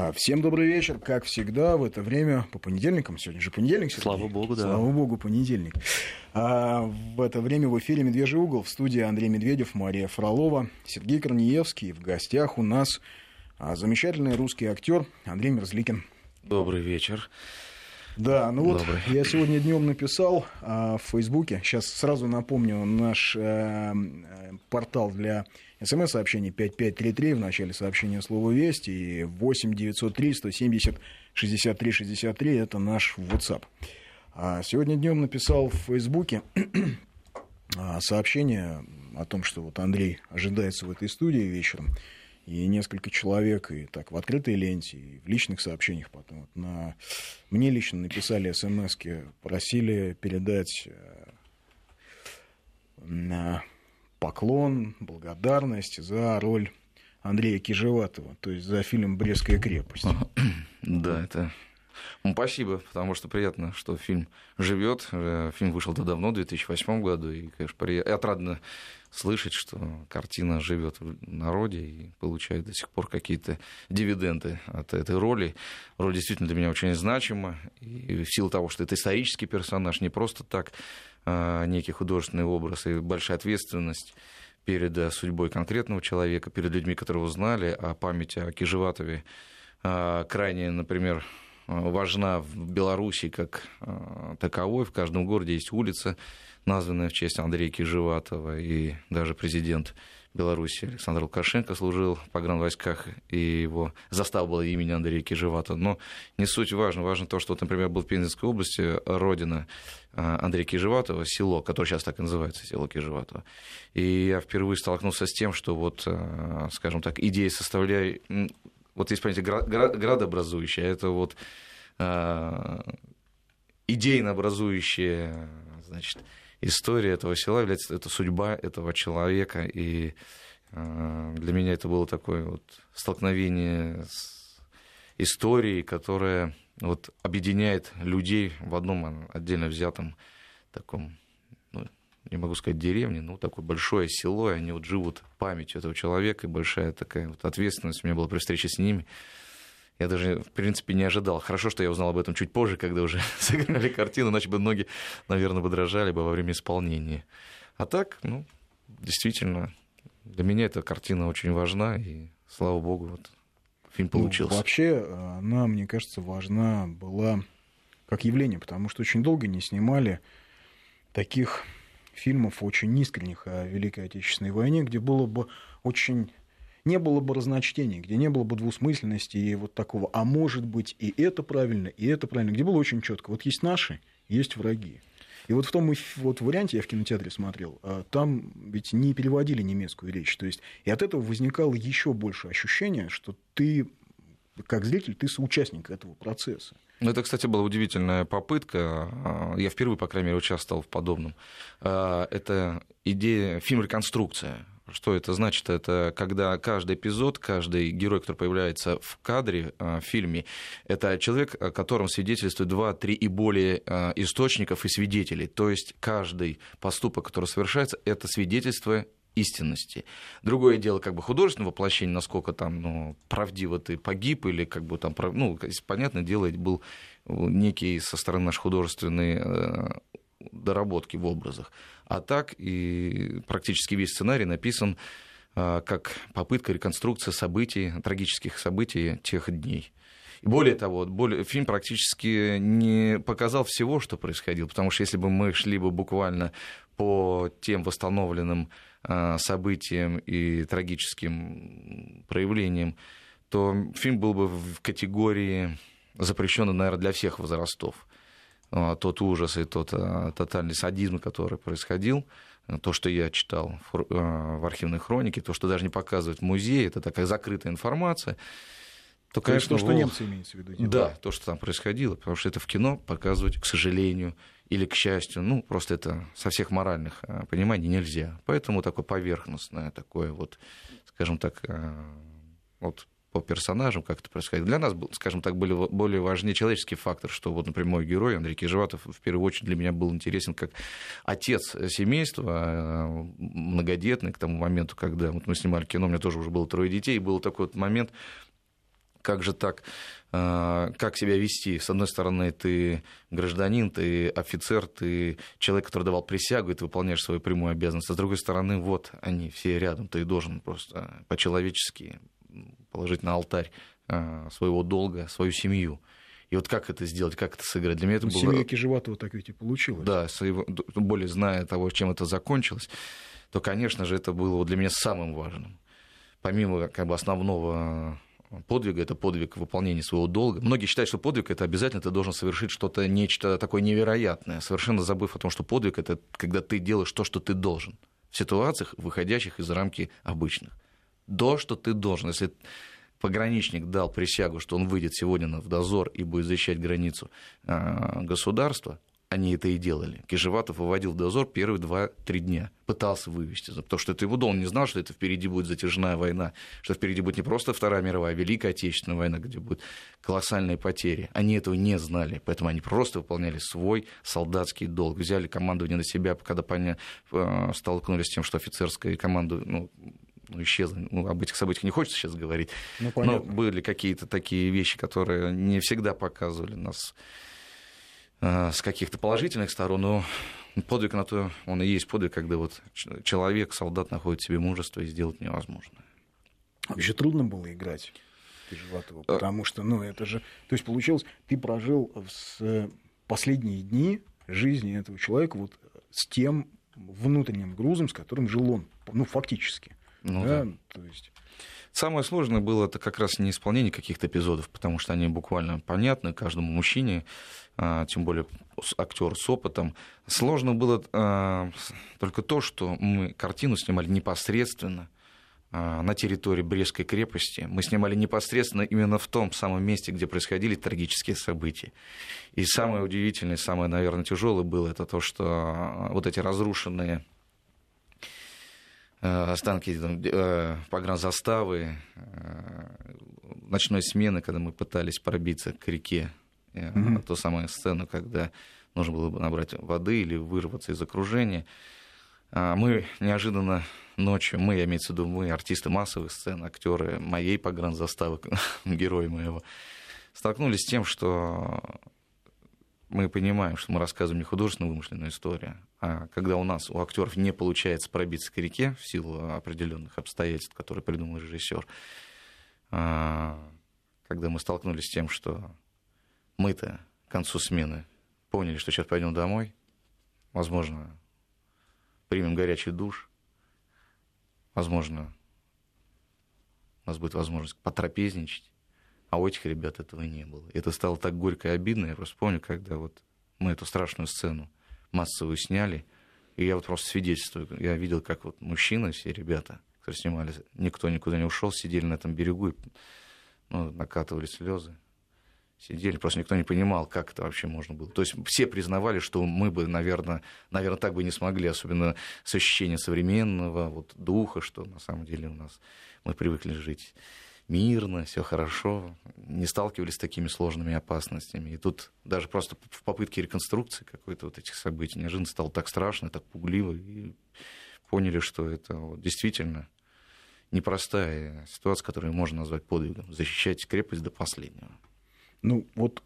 А, всем добрый вечер. Как всегда, в это время по понедельникам. Сегодня же понедельник. Сергей. Слава богу, да. Слава богу, понедельник. А в это время в эфире «Медвежий угол» в студии Андрей Медведев, Мария Фролова, Сергей Корнеевский. В гостях у нас а, замечательный русский актер Андрей Мерзликин. Добрый вечер. Да, ну вот Добрый. я сегодня днем написал а, в Фейсбуке. Сейчас сразу напомню наш э, портал для СМС-сообщений 5533 в начале сообщения слово «Весть» и 8 903 170 63 63 это наш WhatsApp. А сегодня днем написал в Фейсбуке а, сообщение о том, что вот Андрей ожидается в этой студии вечером и несколько человек, и так в открытой ленте, и в личных сообщениях потом. Вот на... Мне лично написали смс просили передать э, на поклон, благодарность за роль Андрея Кижеватова, то есть за фильм «Брестская крепость». Да, это ну, спасибо, потому что приятно, что фильм живет. Э, фильм вышел-то давно, в 2008 году, и, конечно, приятно, отрадно слышать, что картина живет в народе и получает до сих пор какие-то дивиденды от этой роли. Роль действительно для меня очень значима, и в силу того, что это исторический персонаж, не просто так а, некий художественный образ и большая ответственность перед э, судьбой конкретного человека, перед людьми, которые знали, а память о Кижеватове а, крайне, например, важна в Беларуси как а, таковой. В каждом городе есть улица, названная в честь Андрея Кижеватова, и даже президент Беларуси Александр Лукашенко служил в погранвойсках, и его застава была имени Андрея Кижеватова. Но не суть важно. Важно то, что, вот, например, был в Пензенской области родина а, Андрея Кижеватова, село, которое сейчас так и называется, село Кижеватова. И я впервые столкнулся с тем, что вот, скажем так, идея составляет... Вот есть понятие градообразующее, а это вот идейно образующее, значит, история этого села является это судьба этого человека. И э, для меня это было такое вот столкновение с историей, которая вот объединяет людей в одном отдельно взятом таком, не могу сказать деревне, но такое большое село, и они вот живут памятью этого человека, и большая такая вот ответственность у меня была при встрече с ними я даже, в принципе, не ожидал. Хорошо, что я узнал об этом чуть позже, когда уже сыграли картину, иначе бы ноги, наверное, бы дрожали бы во время исполнения. А так, ну, действительно, для меня эта картина очень важна, и слава богу, вот фильм ну, получился. Ну, вообще, она, мне кажется, важна была как явление, потому что очень долго не снимали таких фильмов очень искренних о Великой Отечественной войне, где было бы очень не было бы разночтений, где не было бы двусмысленности и вот такого, а может быть и это правильно, и это правильно, где было очень четко. Вот есть наши, есть враги. И вот в том вот варианте я в кинотеатре смотрел, а, там ведь не переводили немецкую речь. То есть, и от этого возникало еще больше ощущение, что ты, как зритель, ты соучастник этого процесса. Ну, это, кстати, была удивительная попытка. А, я впервые, по крайней мере, участвовал в подобном. А, это идея, фильм «Реконструкция». Что это значит? Это когда каждый эпизод, каждый герой, который появляется в кадре э, в фильме, это человек, о котором свидетельствует два, три и более источников и свидетелей. То есть каждый поступок, который совершается, это свидетельство истинности. Другое дело, как бы художественное воплощение, насколько там ну, правдиво ты погиб, или как бы там, ну, понятное дело, был некий со стороны нашей художественной э, доработки в образах. А так и практически весь сценарий написан а, как попытка реконструкции событий, трагических событий тех дней. И более того, более, фильм практически не показал всего, что происходило, потому что если бы мы шли бы буквально по тем восстановленным событиям и трагическим проявлениям, то фильм был бы в категории запрещенный, наверное, для всех возрастов. А, тот ужас и тот а, тотальный садизм, который происходил, то, что я читал в архивной хронике, то, что даже не показывают в музее, это такая закрытая информация, то, конечно, то, что немцы имеются в виду. Да, то, что там происходило, потому что это в кино показывать, к сожалению, или к счастью, ну, просто это со всех моральных пониманий нельзя. Поэтому такое поверхностное, такое вот, скажем так, вот по персонажам, как это происходит. Для нас, скажем так, были более важнее человеческий фактор, что вот, например, мой герой Андрей Кижеватов в первую очередь для меня был интересен как отец семейства, э, многодетный к тому моменту, когда вот мы снимали кино, у меня тоже уже было трое детей, и был такой вот момент, как же так, как себя вести. С одной стороны, ты гражданин, ты офицер, ты человек, который давал присягу, и ты выполняешь свою прямую обязанность. А с другой стороны, вот они все рядом, ты должен просто по-человечески положить на алтарь а, своего долга, свою семью. И вот как это сделать, как это сыграть? Для меня это ну, было... Семья Кижеватова так ведь и получилось. Да, более зная того, чем это закончилось, то, конечно же, это было для меня самым важным. Помимо как бы, основного подвига, это подвиг выполнения своего долга. Многие считают, что подвиг это обязательно ты должен совершить что-то, нечто такое невероятное, совершенно забыв о том, что подвиг это когда ты делаешь то, что ты должен в ситуациях, выходящих из рамки обычных. То, что ты должен. Если пограничник дал присягу, что он выйдет сегодня в дозор и будет защищать границу а, государства, они это и делали. Кижеватов выводил в дозор первые два-три дня. Пытался вывести. Потому что это его дом. Он не знал, что это впереди будет затяжная война. Что впереди будет не просто Вторая мировая, а Великая Отечественная война, где будут колоссальные потери. Они этого не знали. Поэтому они просто выполняли свой солдатский долг. Взяли командование на себя, когда. Э, столкнулись с тем, что офицерская команда ну, ну, исчезла. Ну, об этих событиях не хочется сейчас говорить. Ну, Но были какие-то такие вещи, которые не всегда показывали нас с каких-то положительных сторон, но подвиг на то, он и есть подвиг, когда вот человек, солдат находит в себе мужество и сделать невозможное. Вообще трудно было играть Животова, э. потому что, ну, это же... То есть, получилось, ты прожил с последние дни жизни этого человека вот с тем внутренним грузом, с которым жил он, ну, фактически. Ну, да? да. То есть... Самое сложное было это как раз не исполнение каких-то эпизодов, потому что они буквально понятны каждому мужчине, а, тем более актер с опытом. Сложно было а, только то, что мы картину снимали непосредственно а, на территории Брестской крепости. Мы снимали непосредственно именно в том самом месте, где происходили трагические события. И самое удивительное, самое, наверное, тяжелое было это то, что вот эти разрушенные останки погранзаставы, ночной смены, когда мы пытались пробиться к реке mm-hmm. ту самую сцену, когда нужно было бы набрать воды или вырваться из окружения. А мы неожиданно ночью, мы, я имею в виду мы, артисты массовых сцен, актеры моей погранзаставы, герои моего, столкнулись с тем, что мы понимаем, что мы рассказываем не художественно вымышленную историю, а когда у нас, у актеров не получается пробиться к реке в силу определенных обстоятельств, которые придумал режиссер, а, когда мы столкнулись с тем, что мы-то к концу смены поняли, что сейчас пойдем домой, возможно, примем горячий душ, возможно, у нас будет возможность потрапезничать, а у этих ребят этого не было. Это стало так горько и обидно. Я просто помню, когда вот мы эту страшную сцену массовую сняли, и я вот просто свидетельствую, я видел, как вот мужчины, все ребята, которые снимали, никто никуда не ушел, сидели на этом берегу и ну, накатывали слезы сидели, просто никто не понимал, как это вообще можно было. То есть все признавали, что мы бы, наверное, наверное так бы не смогли, особенно с ощущением современного вот, духа, что на самом деле у нас мы привыкли жить мирно, все хорошо, не сталкивались с такими сложными опасностями. И тут даже просто в попытке реконструкции какой-то вот этих событий неожиданно стало так страшно, так пугливо, и поняли, что это вот действительно непростая ситуация, которую можно назвать подвигом. Защищать крепость до последнего. Ну, вот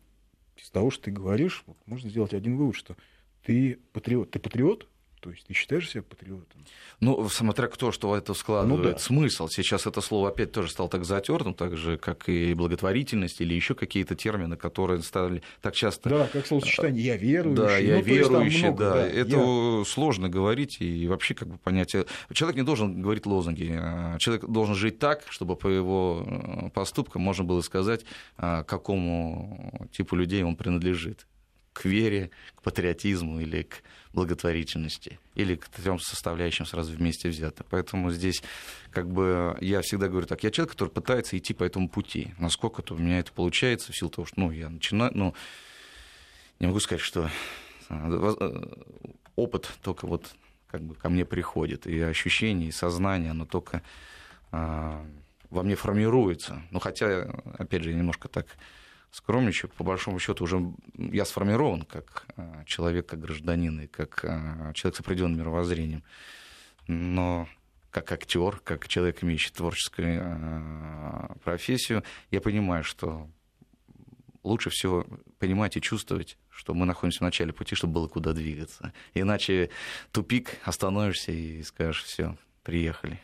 из того, что ты говоришь, вот можно сделать один вывод, что ты патриот. Ты патриот, то есть ты считаешь себя патриотом? Ну, смотря кто что в это складывает ну, да. смысл. Сейчас это слово опять тоже стало так затертым, так же, как и благотворительность или еще какие-то термины, которые стали так часто... Да, как словосочетание «я верующий». Да, «я ну, верующий», много, да. да. Это я... сложно говорить и вообще как бы понять... Человек не должен говорить лозунги. А человек должен жить так, чтобы по его э, поступкам можно было сказать, а, какому типу людей он принадлежит к вере, к патриотизму или к благотворительности, или к трем составляющим сразу вместе взято. Поэтому здесь как бы я всегда говорю так, я человек, который пытается идти по этому пути. Насколько-то у меня это получается в силу того, что ну, я начинаю, ну, не могу сказать, что э, э, опыт только вот как бы ко мне приходит, и ощущение, и сознание, оно только а, во мне формируется. Ну, хотя, опять же, немножко так скромничаю, по большому счету уже я сформирован как а, человек, как гражданин и как а, человек с определенным мировоззрением. Но как актер, как человек, имеющий творческую э, профессию, я понимаю, что лучше всего понимать и чувствовать, что мы находимся в начале пути, чтобы было куда двигаться. Иначе тупик, остановишься и скажешь, все, приехали.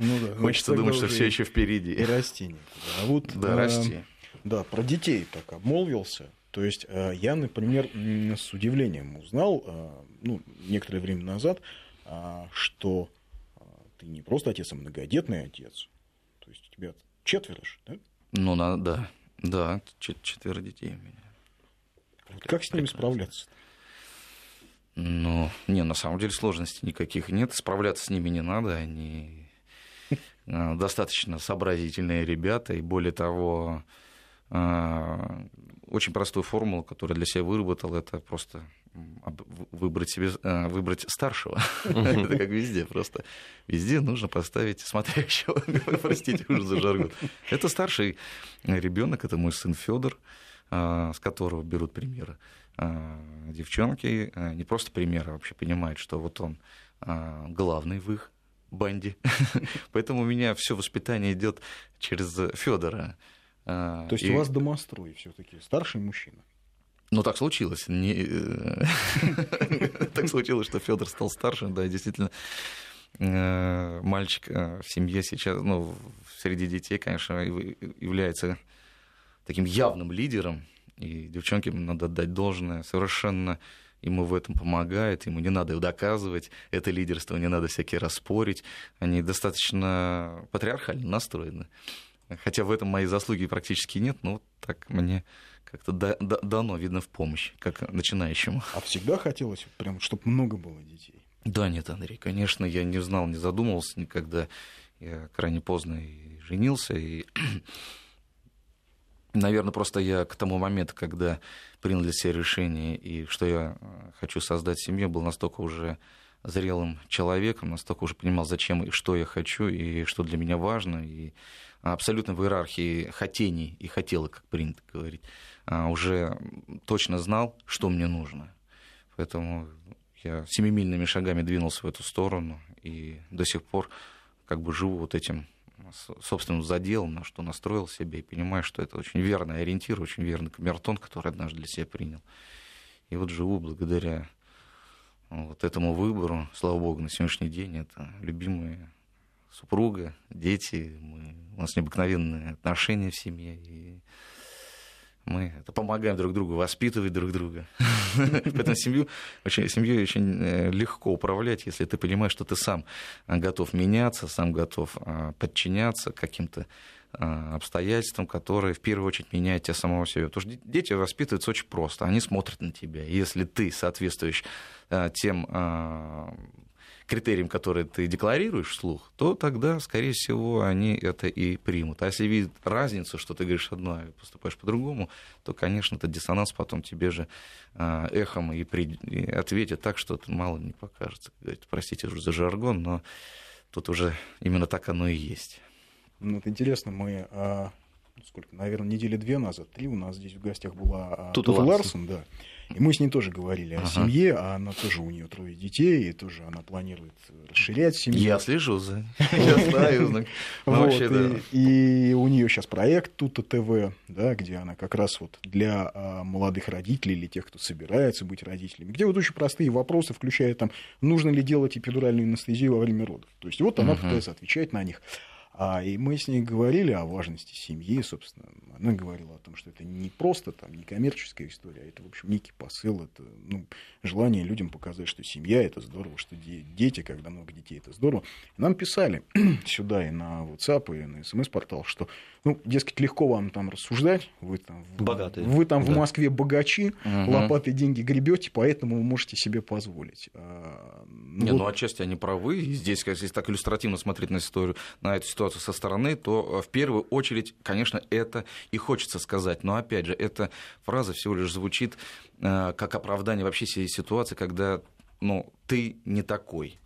Ну, да, Хочется думать, что все еще впереди. И расти А вот, да, э, расти. Да, про детей так обмолвился. То есть э, я, например, с удивлением узнал, э, ну, некоторое время назад, э, что ты не просто отец, а многодетный отец. То есть у тебя четверо же, да? Ну, надо, да. Да, четверо детей у меня. Вот как с ними справляться? Ну, не, на самом деле сложностей никаких нет. Справляться с ними не надо. Они достаточно сообразительные ребята. И более того, очень простую формулу, которую для себя выработал, это просто выбрать себе э, выбрать старшего. это как везде просто. Везде нужно поставить смотрящего. Простите уже за жаргон. Это старший ребенок, это мой сын Федор, э, с которого берут примеры. Э, девчонки не просто примеры, а вообще понимают, что вот он главный в их банде. Поэтому у меня все воспитание идет через Федора. То есть и... у вас домострой все-таки старший мужчина? Ну, так случилось. Не... Э, так случилось, что Федор стал старше, да, действительно. Э, мальчик э, в семье сейчас, ну, среди детей, конечно, является таким явным лидером, и девчонке надо отдать должное, совершенно ему в этом помогает, ему не надо доказывать, это лидерство, не надо всякие распорить, они достаточно патриархально настроены. Хотя в этом моей заслуги практически нет, но так мне как-то дано, видно, в помощь, как начинающему. А всегда хотелось, прям, чтобы много было детей? Да, нет, Андрей, конечно, я не знал, не задумывался никогда. Я крайне поздно и женился, и, наверное, просто я к тому моменту, когда принял для себя решение, и что я э, хочу создать семью, был настолько уже зрелым человеком, настолько уже понимал, зачем и что я хочу, и что для меня важно, и абсолютно в иерархии хотений и хотелок, как принято говорить, а, уже точно знал, что мне нужно. Поэтому я семимильными шагами двинулся в эту сторону и до сих пор как бы живу вот этим собственным заделом, на что настроил себя, и понимаю, что это очень верный ориентир, очень верный камертон, который однажды для себя принял. И вот живу благодаря вот этому выбору, слава богу, на сегодняшний день это любимая супруга, дети, мы, у нас необыкновенные отношения в семье, и мы это помогаем друг другу, воспитывать друг друга. Поэтому семью, очень, семьей очень э, легко управлять, если ты понимаешь, что ты сам готов меняться, сам готов а, подчиняться каким-то обстоятельствам, которые в первую очередь меняют тебя самого себя. Потому что дети воспитываются очень просто, они смотрят на тебя. Если ты соответствуешь тем критериям, которые ты декларируешь вслух, то тогда, скорее всего, они это и примут. А если видят разницу, что ты говоришь одно, а поступаешь по-другому, то, конечно, этот диссонанс потом тебе же а, эхом и, при... и ответит так, что это мало не покажется. Простите уже за жаргон, но тут уже именно так оно и есть. Ну, это интересно, мы а, сколько, наверное, недели две назад, три у нас здесь в гостях была Тут Тута Ларсон, да. И мы с ней тоже говорили ага. о семье, а она тоже у нее трое детей, и тоже она планирует расширять семью. Я слежу за Я знаю. Ну, и у нее сейчас проект Тута ТВ, да, где она как раз вот для а, молодых родителей или тех, кто собирается быть родителями, где вот очень простые вопросы, включая там, нужно ли делать эпидуральную анестезию во время родов. То есть вот она пытается отвечать на них. А, и мы с ней говорили о важности семьи, собственно. Она говорила о том, что это не просто там, не коммерческая история, а это, в общем, некий посыл, это ну, желание людям показать, что семья это здорово, что дети, когда много детей, это здорово. Нам писали сюда и на WhatsApp, и на смс-портал, что ну, дескать, легко вам там рассуждать, вы там, Богатые. Вы там да. в Москве богачи, угу. лопаты деньги гребете, поэтому вы можете себе позволить. А, ну, Не, вот... ну отчасти они правы. И здесь, если так иллюстративно смотреть на, историю, на эту ситуацию со стороны, то э, в первую очередь, конечно, это и хочется сказать. Но опять же, эта фраза всего лишь звучит э, как оправдание вообще всей ситуации, когда ну, ты не такой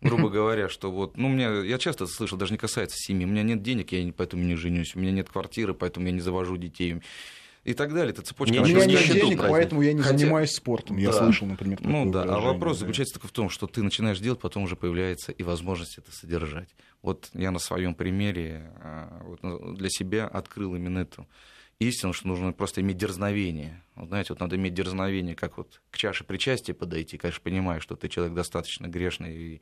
грубо говоря, что вот, ну, меня, я часто слышал, даже не касается семьи, у меня нет денег, я поэтому не женюсь, у меня нет квартиры, поэтому я не завожу детей. И так далее. Это цепочка. У меня нет денег, поэтому я не Хотя... занимаюсь спортом. Я да. слышал, например, Ну да, а вопрос да. заключается только в том, что ты начинаешь делать, потом уже появляется и возможность это содержать. Вот я на своем примере а, вот, ну, для себя открыл именно эту истину, что нужно просто иметь дерзновение. Вот, знаете, вот надо иметь дерзновение, как вот к чаше причастия подойти, конечно, понимаю, что ты человек достаточно грешный и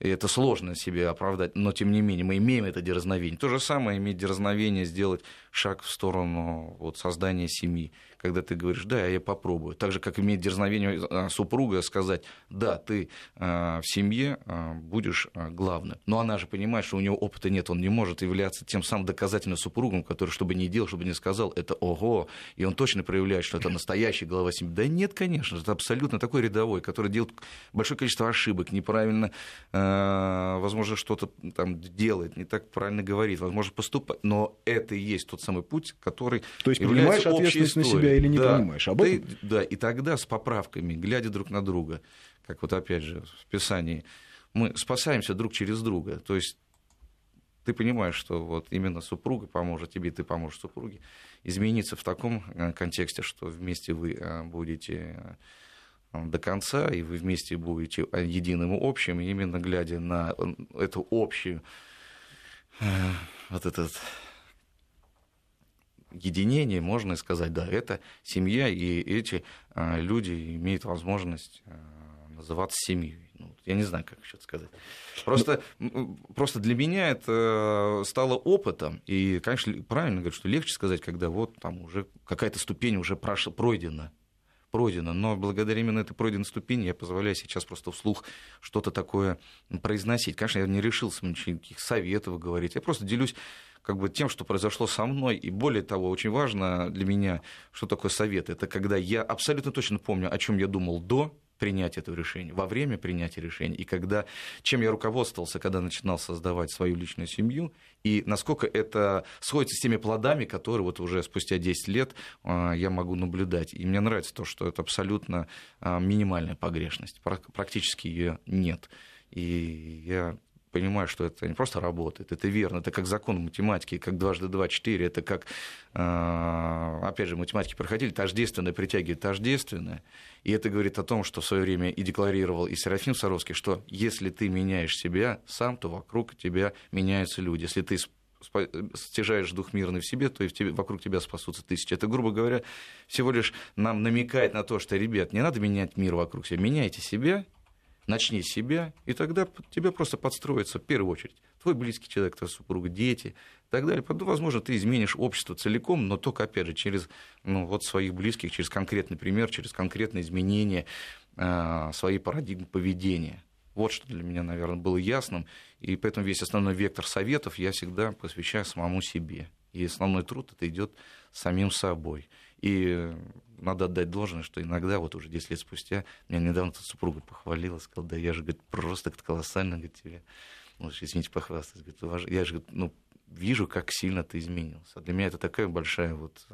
и это сложно себе оправдать, но тем не менее мы имеем это дерзновение. То же самое иметь дерзновение сделать шаг в сторону вот, создания семьи когда ты говоришь, да, я попробую. Так же, как имеет дерзновение а, супруга сказать, да, ты а, в семье а, будешь главным. Но она же понимает, что у него опыта нет, он не может являться тем самым доказательным супругом, который, чтобы не делал, чтобы не сказал, это ого, и он точно проявляет, что это настоящий глава семьи. Да нет, конечно, это абсолютно такой рядовой, который делает большое количество ошибок, неправильно, возможно, что-то там делает, не так правильно говорит, возможно, поступает, но это и есть тот самый путь, который То есть является общей историей. Себя или не да, понимаешь. Об ты, Да, и тогда с поправками, глядя друг на друга, как вот опять же в Писании, мы спасаемся друг через друга. То есть ты понимаешь, что вот именно супруга поможет тебе, ты поможешь супруге измениться в таком э, контексте, что вместе вы э, будете э, до конца, и вы вместе будете единым и общим, и именно глядя на эту общую вот этот единение, можно сказать, да, это семья, и эти а, люди имеют возможность а, называться семьей. Ну, я не знаю, как еще сказать. Просто, просто для меня это стало опытом. И, конечно, правильно говорю, что легче сказать, когда вот там уже какая-то ступень уже прошла, пройдена. Пройдена. Но благодаря именно этой пройденной ступени я позволяю сейчас просто вслух что-то такое произносить. Конечно, я не решился никаких советов говорить. Я просто делюсь как бы тем, что произошло со мной. И более того, очень важно для меня, что такое совет. Это когда я абсолютно точно помню, о чем я думал до принятия этого решения, во время принятия решения, и когда, чем я руководствовался, когда начинал создавать свою личную семью, и насколько это сходится с теми плодами, которые вот уже спустя 10 лет а, я могу наблюдать. И мне нравится то, что это абсолютно а, минимальная погрешность, практически ее нет. И я понимаю, что это не просто работает, это верно, это как закон математики, как дважды два четыре, это как, а, опять же, математики проходили, тождественное притягивает тождественное, и это говорит о том, что в свое время и декларировал и Серафим Саровский, что если ты меняешь себя сам, то вокруг тебя меняются люди, если ты стяжаешь дух мирный в себе, то и в тебе, вокруг тебя спасутся тысячи. Это, грубо говоря, всего лишь нам намекает на то, что, ребят, не надо менять мир вокруг себя, меняйте себя, начни с себя, и тогда тебе просто подстроится в первую очередь твой близкий человек, твоя супруга, дети и так далее. Потом, возможно, ты изменишь общество целиком, но только, опять же, через ну, вот своих близких, через конкретный пример, через конкретное изменение э, своей парадигмы поведения. Вот что для меня, наверное, было ясным. И поэтому весь основной вектор советов я всегда посвящаю самому себе. И основной труд это идет самим собой. И надо отдать должное, что иногда, вот уже 10 лет спустя, меня недавно тут супруга похвалила, сказала, да я же, говорит, просто колоссально, говорит, тебе, ну, извините, похвастаться, говорит, я же, говорит, ну, вижу, как сильно ты изменился. Для меня это такая большая вот...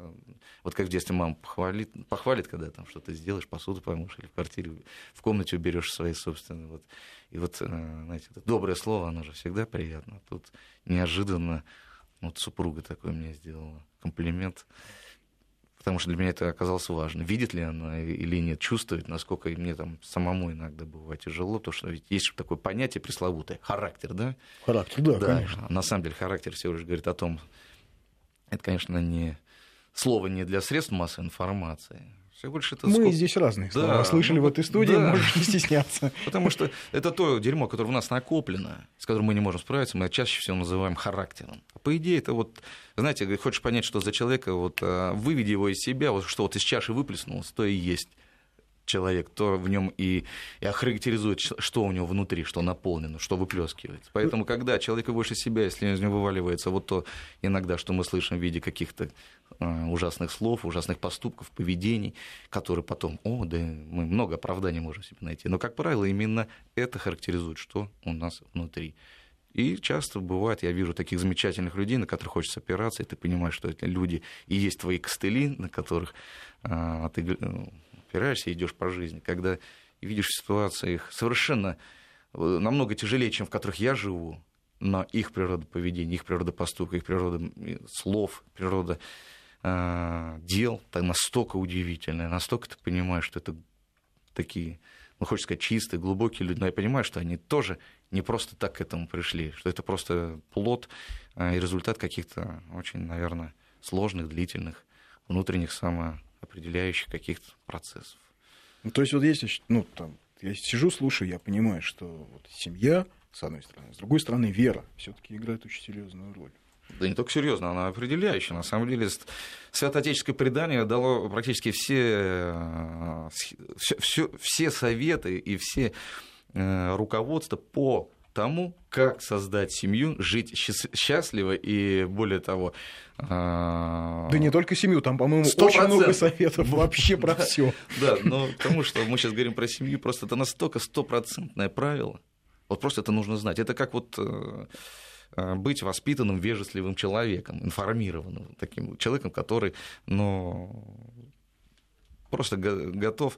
Вот как в детстве мама похвалит, похвалит, когда там что-то сделаешь, посуду помоешь или в квартире, в комнате уберешь свои собственные. Вот. И вот, э, знаете, это доброе слово, оно же всегда приятно. Тут неожиданно вот супруга такой мне сделала комплимент потому что для меня это оказалось важно. Видит ли она или нет, чувствует, насколько мне там самому иногда бывает тяжело, то что ведь есть такое понятие пресловутое, характер, да? Характер, да, да конечно. На самом деле характер всего лишь говорит о том, это, конечно, не слово не для средств массовой информации, всего лишь это Мы сколько... здесь разные слова да, слышали ну, в этой студии, да. можешь не стесняться. Потому что это то дерьмо, которое у нас накоплено, с которым мы не можем справиться, мы чаще всего называем характером. По идее, это вот, знаете, хочешь понять, что за человека, вот а, выведи его из себя, вот что вот из чаши выплеснулось, то и есть человек, то в нем и, и охарактеризует, что у него внутри, что наполнено, что выплескивается. Поэтому, когда человек выше себя, если из него вываливается вот то иногда, что мы слышим в виде каких-то ужасных слов, ужасных поступков, поведений, которые потом, о, да мы много оправданий можем себе найти. Но, как правило, именно это характеризует, что у нас внутри. И часто бывает, я вижу таких замечательных людей, на которых хочется опираться, и ты понимаешь, что это люди и есть твои костыли, на которых а, ты э, опираешься и идешь по жизни, когда видишь в ситуациях совершенно э, намного тяжелее, чем в которых я живу, но их природа поведения, их природа поступка, их природа слов, природа дел настолько удивительные, настолько ты понимаешь, что это такие, ну, хочется сказать, чистые, глубокие люди, но я понимаю, что они тоже не просто так к этому пришли, что это просто плод и результат каких-то очень, наверное, сложных, длительных, внутренних самоопределяющих каких-то процессов. Ну, то есть вот если, ну, там, я сижу, слушаю, я понимаю, что вот семья, с одной стороны, с другой стороны, вера все-таки играет очень серьезную роль. Да не только серьезно, она определяющая. На самом деле, святоотеческое предание дало практически все, все, все, все советы и все э, руководства по тому, как создать семью, жить счастливо и, более того... А, да не только семью, там, по-моему, очень много советов вообще про все. Да, но потому что мы сейчас говорим про семью, просто это настолько стопроцентное правило. Вот просто это нужно знать. Это как вот э, э, быть воспитанным, вежливым человеком, информированным таким человеком, который, ну, просто готов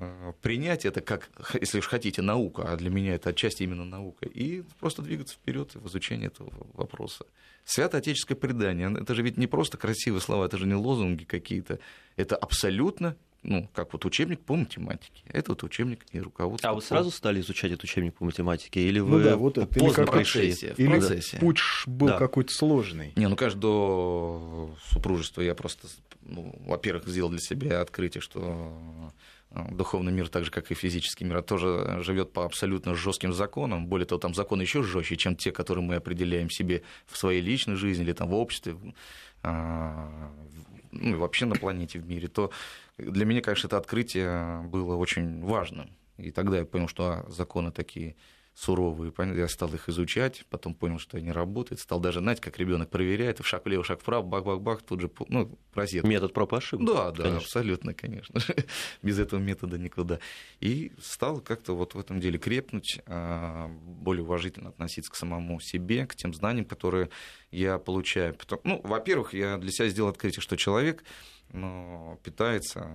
Э, принять это как, если уж хотите, наука, а для меня это отчасти именно наука, и просто двигаться вперед в изучении этого вопроса. Свято-отеческое предание, это же ведь не просто красивые слова, это же не лозунги какие-то, это абсолютно ну, как вот учебник по математике. Это вот учебник и руководство. А вы сразу стали изучать этот учебник по математике? Или ну вы ну да, вот это, поздно или пришли? Или процессе. путь был да. какой-то сложный? Не, ну, конечно, до супружества я просто, ну, во-первых, сделал для себя открытие, что Э, духовный мир, так же как и физический мир, тоже живет по абсолютно жестким законам. Более того, там законы еще жестче, чем те, которые мы определяем себе в своей личной жизни или там в обществе, а, ну и вообще на планете, в мире. То для меня, конечно, это открытие было очень важным. И тогда я понял, что а, законы такие суровые. Я стал их изучать, потом понял, что они работают, стал даже, знаете, как ребенок проверяет, в шаг влево, шаг вправо, бах-бах-бах, тут же, ну, розетка. Метод проб ошибок. Да, да, конечно. абсолютно, конечно. Без этого метода никуда. И стал как-то вот в этом деле крепнуть, а, более уважительно относиться к самому себе, к тем знаниям, которые я получаю. Ну, во-первых, я для себя сделал открытие, что человек ну, питается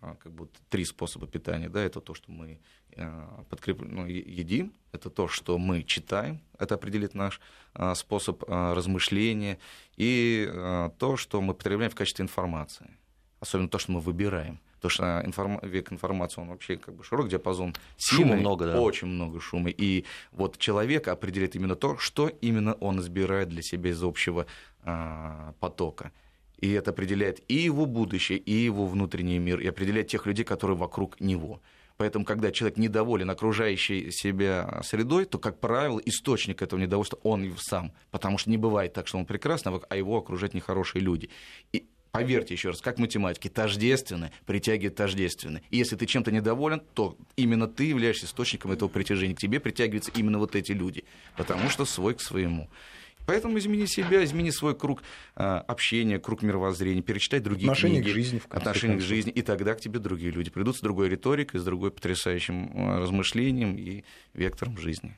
а, как бы три способа питания. Да, это то, что мы а, подкреп... ну, едим, это то, что мы читаем, это определит наш а, способ размышления, и то, что мы потребляем в качестве информации, особенно то, что мы выбираем. Потому что информ... век информации, он вообще как бы широкий диапазон. Сильный, шума много, да. Очень много шума. И вот человек определит именно то, что именно он избирает для себя из общего а, потока. И это определяет и его будущее, и его внутренний мир, и определяет тех людей, которые вокруг него. Поэтому, когда человек недоволен окружающей себя средой, то, как правило, источник этого недовольства он сам. Потому что не бывает так, что он прекрасный, а его окружают нехорошие люди. И поверьте еще раз, как математики, тождественное притягивает тождественное. И если ты чем-то недоволен, то именно ты являешься источником этого притяжения. К тебе притягиваются именно вот эти люди, потому что свой к своему. Поэтому измени себя, измени свой круг а, общения, круг мировоззрения, перечитай другие отношение книги. к жизни. Отношение к жизни, и тогда к тебе другие люди придут с другой риторикой, с другой потрясающим а, размышлением и вектором жизни.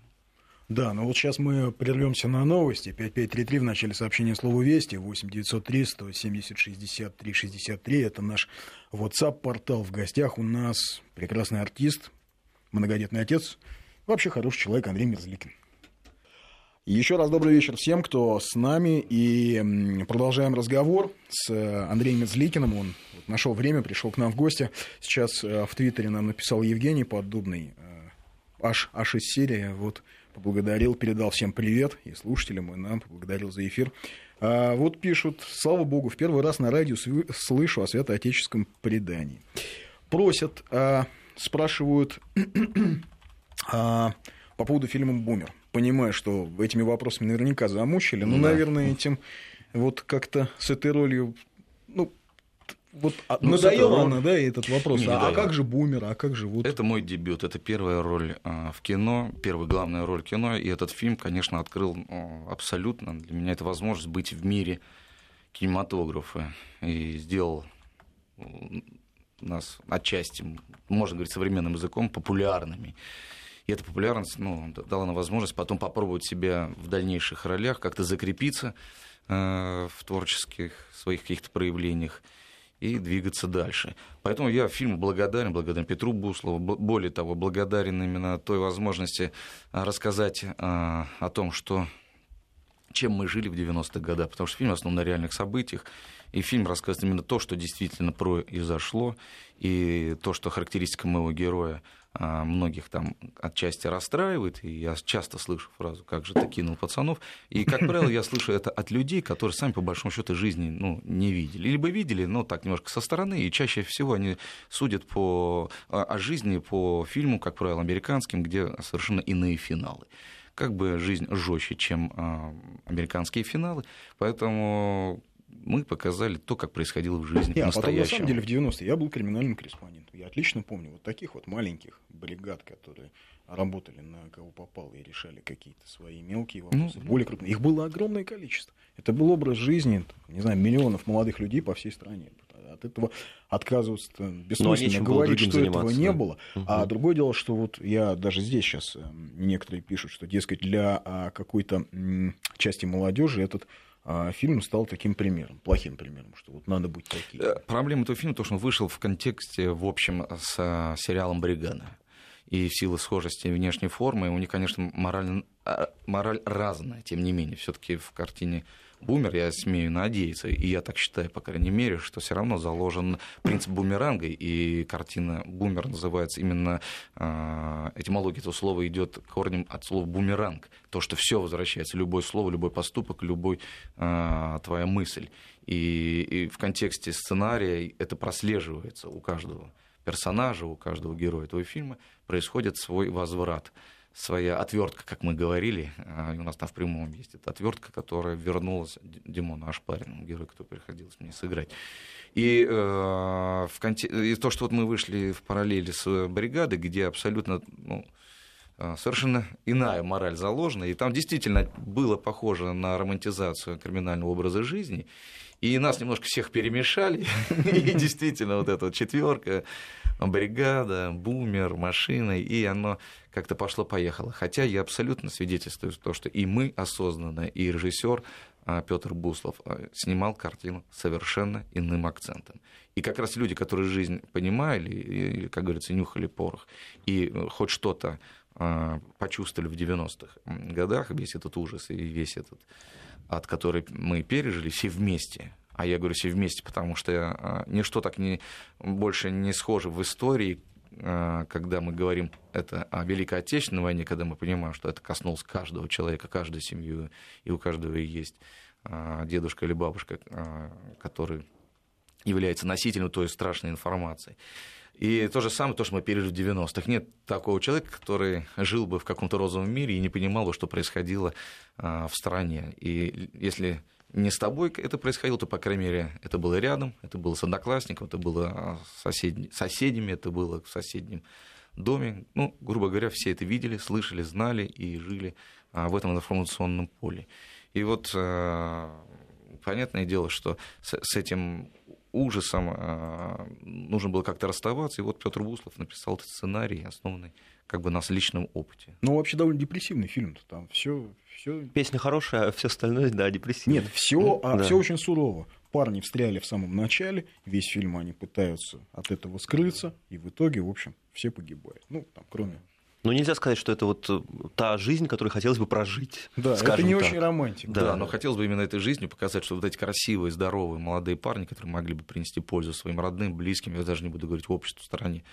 Да, но вот сейчас мы прервемся на новости. 5533 в начале сообщения слово «Вести», 8903 170 63 63. Это наш WhatsApp-портал. В гостях у нас прекрасный артист, многодетный отец, вообще хороший человек Андрей Мерзликин. Еще раз добрый вечер всем, кто с нами. И продолжаем разговор с э, Андреем Мезликиным. Он нашел время, пришел к нам в гости. Сейчас э, в Твиттере нам написал Евгений Поддубный. Э, аж, аж из серии. Вот поблагодарил, передал всем привет. И слушателям, и нам поблагодарил за эфир. А вот пишут, слава богу, в первый раз на радио слышу о святоотеческом предании. Просят, а, спрашивают а, по поводу фильма «Бумер» понимаю, что этими вопросами наверняка замучили, но, да. наверное, этим вот как-то с этой ролью, ну, вот а, ну, надоела она, да, этот вопрос. Не, а, а как же бумер, а как же вот... Это мой дебют, это первая роль а, в кино, первая главная роль в кино, и этот фильм, конечно, открыл абсолютно для меня это возможность быть в мире кинематографа и сделал нас отчасти, можно говорить современным языком, популярными. И эта популярность ну, дала нам возможность потом попробовать себя в дальнейших ролях, как-то закрепиться э, в творческих своих каких-то проявлениях и двигаться дальше. Поэтому я фильму благодарен, благодарен Петру Буслову, более того, благодарен именно той возможности э, рассказать э, о том, что чем мы жили в 90-х годах, потому что фильм основан на реальных событиях, и фильм рассказывает именно то, что действительно произошло, и то, что характеристика моего героя многих там отчасти расстраивает, и я часто слышу фразу «как же ты кинул пацанов», и, как правило, я слышу это от людей, которые сами, по большому счету, жизни ну, не видели, либо видели, но так немножко со стороны, и чаще всего они судят по, о жизни по фильму, как правило, американским, где совершенно иные финалы. Как бы жизнь жестче, чем э, американские финалы. Поэтому мы показали то, как происходило в жизни Нет, настоящем. Потом, на самом деле, в 90-е я был криминальным корреспондентом. Я отлично помню вот таких вот маленьких бригад, которые работали на кого попало и решали какие-то свои мелкие вопросы, ну, более крупные. Их было огромное количество. Это был образ жизни, не знаю, миллионов молодых людей по всей стране. От этого отказываться бессмысленно говорить, что заниматься, этого не да. было. Угу. А другое дело, что вот я даже здесь сейчас э, некоторые пишут, что, дескать, для а, какой-то части молодежи этот а фильм стал таким примером, плохим примером, что вот надо быть таким. Э, проблема этого фильма то, что он вышел в контексте, в общем, с э, сериалом «Бригада». И в силу схожести внешней формы у них, конечно, мораль, а, мораль разная, тем не менее. все таки в картине бумер, я смею надеяться, и я так считаю, по крайней мере, что все равно заложен принцип бумеранга, и картина бумер называется именно, э, этимология этого слова идет корнем от слова бумеранг, то, что все возвращается, любое слово, любой поступок, любой э, твоя мысль. И, и в контексте сценария это прослеживается. У каждого персонажа, у каждого героя этого фильма происходит свой возврат своя отвертка, как мы говорили, а, у нас там в прямом есть эта отвертка, которая вернулась Димону Ашпарину, герой, кто приходилось мне сыграть. И, э, в конте... и то, что вот мы вышли в параллели с бригадой, где абсолютно ну, э, совершенно иная мораль заложена, и там действительно было похоже на романтизацию криминального образа жизни, и нас немножко всех перемешали, и действительно вот эта четверка, бригада, бумер, машина, и оно как-то пошло-поехало. Хотя я абсолютно свидетельствую то, что и мы осознанно, и режиссер а, Петр Буслов а, снимал картину совершенно иным акцентом. И как раз люди, которые жизнь понимали, или, как говорится, нюхали порох, и э, хоть что-то а, почувствовали в 90-х годах, весь этот ужас и весь этот от которой мы пережили все вместе. А я говорю все вместе, потому что ничто так не, больше не схоже в истории, когда мы говорим это о Великой Отечественной войне, когда мы понимаем, что это коснулось каждого человека, каждой семьи, и у каждого есть а, дедушка или бабушка, который является носителем той страшной информации. И то же самое, то, что мы пережили в 90-х. Нет такого человека, который жил бы в каком-то розовом мире и не понимал бы, что происходило а, в стране. И если не с тобой это происходило, то, по крайней мере, это было рядом, это было с одноклассником, это было а, сосед... соседями, это было в соседнем доме. Ну, грубо говоря, все это видели, слышали, знали и жили а, в этом информационном поле. И вот понятное дело, что с этим ужасом нужно было как-то расставаться. И вот Петр Буслов написал этот сценарий, основанный как бы на личном опыте. Ну, вообще довольно депрессивный фильм. Там все, все. Песня хорошая, а все остальное, да, депрессивно. Нет, все, ну, а да. все очень сурово. Парни встряли в самом начале, весь фильм они пытаются от этого скрыться, и в итоге, в общем, все погибают. Ну, там, кроме но нельзя сказать, что это вот э, та жизнь, которую хотелось бы прожить. Да, это не так. очень романтика. Да, да, но хотелось бы именно этой жизнью показать, что вот эти красивые, здоровые молодые парни, которые могли бы принести пользу своим родным, близким, я даже не буду говорить обществу, стране,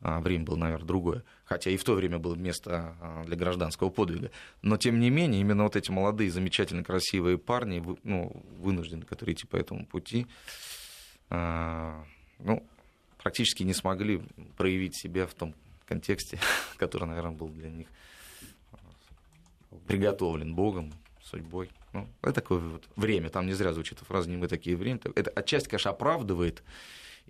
время было, наверное, другое. Хотя и в то время было место а, для гражданского подвига. Но, тем не менее, именно вот эти молодые, замечательно красивые парни, ну, вынуждены, которые идти по этому пути, а, ну, практически не смогли проявить себя в том контексте, который, наверное, был для них приготовлен Богом, судьбой. Ну, это такое вот время, там не зря звучит фраза «не мы такие время». Это отчасти, конечно, оправдывает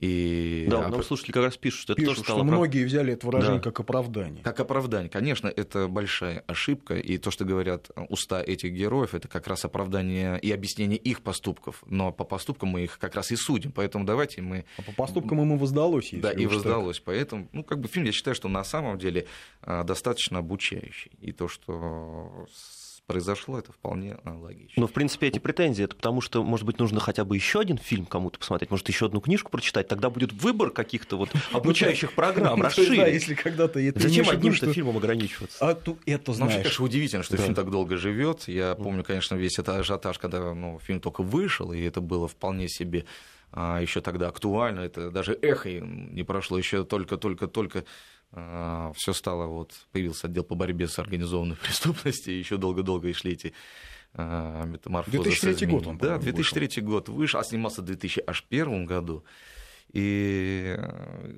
и... Да, нам слушатели как раз пишут, что это пишут, тоже стало... что многие взяли это выражение да. как оправдание. Как оправдание. Конечно, это большая ошибка, и то, что говорят уста этих героев, это как раз оправдание и объяснение их поступков, но по поступкам мы их как раз и судим, поэтому давайте мы... А по поступкам ему воздалось, Да, и воздалось, так. поэтому, ну, как бы фильм, я считаю, что на самом деле а, достаточно обучающий, и то, что произошло, это вполне логично. Но, в принципе, эти претензии, это потому что, может быть, нужно хотя бы еще один фильм кому-то посмотреть, может, еще одну книжку прочитать, тогда будет выбор каких-то вот обучающих программ, расширить. если когда-то... Зачем одним-то фильмом ограничиваться? А то это знаешь. Вообще, конечно, удивительно, что фильм так долго живет. Я помню, конечно, весь этот ажиотаж, когда ну, фильм только вышел, и это было вполне себе а, еще тогда актуально, это даже эхо не прошло, еще только-только-только а, все стало, вот, появился отдел по борьбе с организованной преступностью, еще долго-долго и шли эти а, метаморфозы. 2003 год он, Да, 2003 вышел. год вышел, а снимался в 2001 году. И э,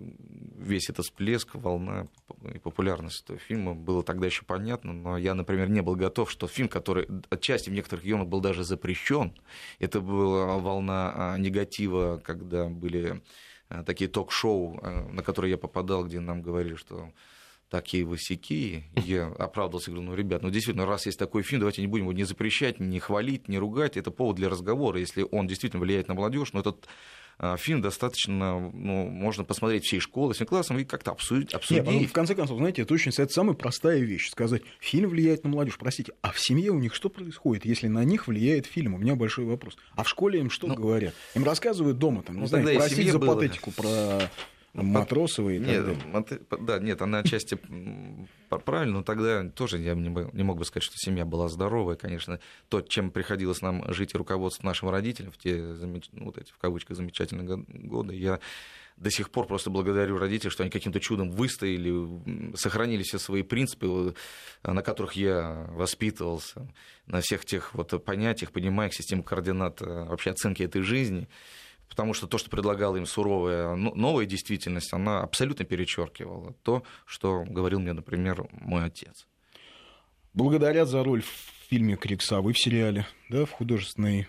весь этот всплеск, волна и популярность этого фильма было тогда еще понятно, но я, например, не был готов, что фильм, который отчасти в некоторых регионах был даже запрещен, это была волна а, негатива, когда были а, такие ток-шоу, а, на которые я попадал, где нам говорили, что такие высяки. Я оправдывался, говорю, ну, ребят, ну, действительно, раз есть такой фильм, давайте не будем его не запрещать, не хвалить, не ругать. Это повод для разговора. Если он действительно влияет на молодежь, но этот фильм достаточно, ну, можно посмотреть всей школы, всем классом и как-то обсудить. обсудить. Нет, ну, в конце концов, знаете, это очень это самая простая вещь. Сказать, фильм влияет на молодежь. Простите, а в семье у них что происходит, если на них влияет фильм? У меня большой вопрос. А в школе им что ну, говорят? Им рассказывают дома, там, не ну, знаю, просить за было... патетику про Матросовой и нет, так далее. Да, нет, она отчасти правильно, но тогда тоже я не, не мог бы сказать, что семья была здоровая, конечно. То, чем приходилось нам жить и руководствовать нашим родителям в те, ну, вот эти, в кавычках, замечательные годы, я до сих пор просто благодарю родителей, что они каким-то чудом выстояли, сохранили все свои принципы, на которых я воспитывался, на всех тех вот понятиях, пониманиях, систем координат э, вообще оценки этой жизни потому что то, что предлагала им суровая новая действительность, она абсолютно перечеркивала то, что говорил мне, например, мой отец. Благодарят за роль в фильме «Крик совы» в сериале, да, в художественной